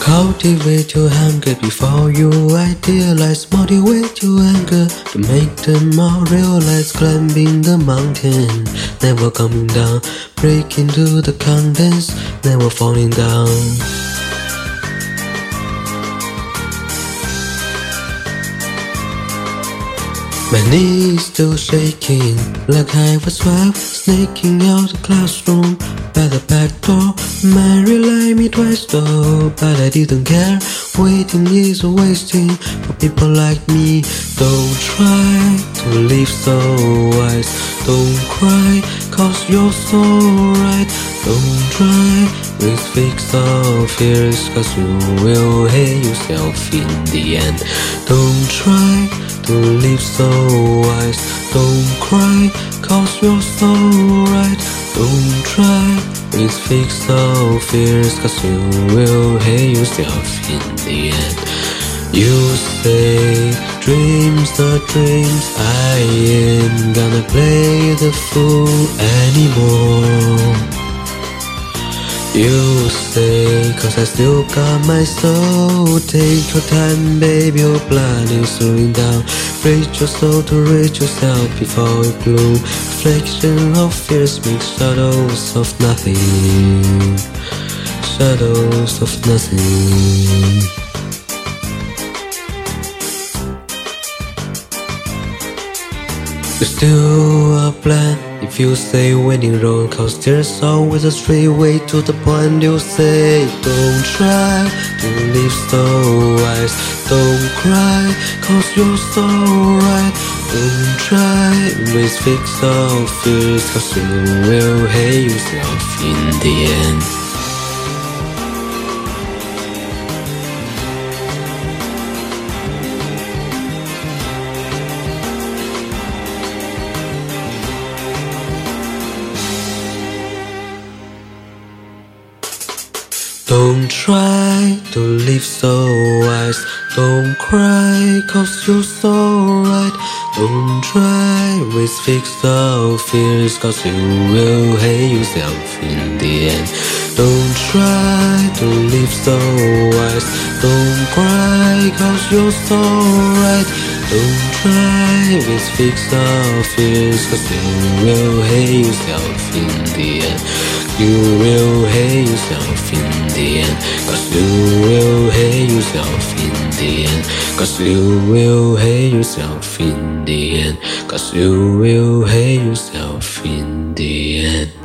Cultivate your hunger before you idealize. Motivate your anger to make them all realize. Climbing the mountain, never coming down. Break into the contents, never falling down. My knees still shaking like I was twelve, sneaking out the classroom by the back door. Mary lied me twice though, but I didn't care. Waiting is wasting for people like me. Don't try to live so wise. Don't cry, cause you're so right. Don't try with fix of fears, cause you will hate yourself in the end. Don't try to live so wise. Don't cry, cause you're so right. Don't try with fix of fears, cause you will hate yourself in the end. You say dreams are dreams, I ain't gonna play the fool anymore. You say, cause I still got my soul. Take your time, baby, your blood is slowing down. Reach your soul to reach yourself before it bloom. Reflection of fears make shadows of nothing. Shadows of nothing. You still a plan if you say winning road Cause there's always a straight way to the point you say Don't try to live so wise. Don't cry cause you're so right. Don't try fix of fears Cause you will hate yourself in the end Don't try to live so wise. Don't cry, cause you're so right. Don't try with fixed of fears, cause you will hate yourself in the end. Don't try to live so wise. Don't cry, cause you're so right. Don't try with fixed of fears, cause you will hate yourself in the end. You will hate yourself in the end. Cause you will hate yourself in the end. Cause you will hate yourself in the end. Cause you will hate yourself in the end.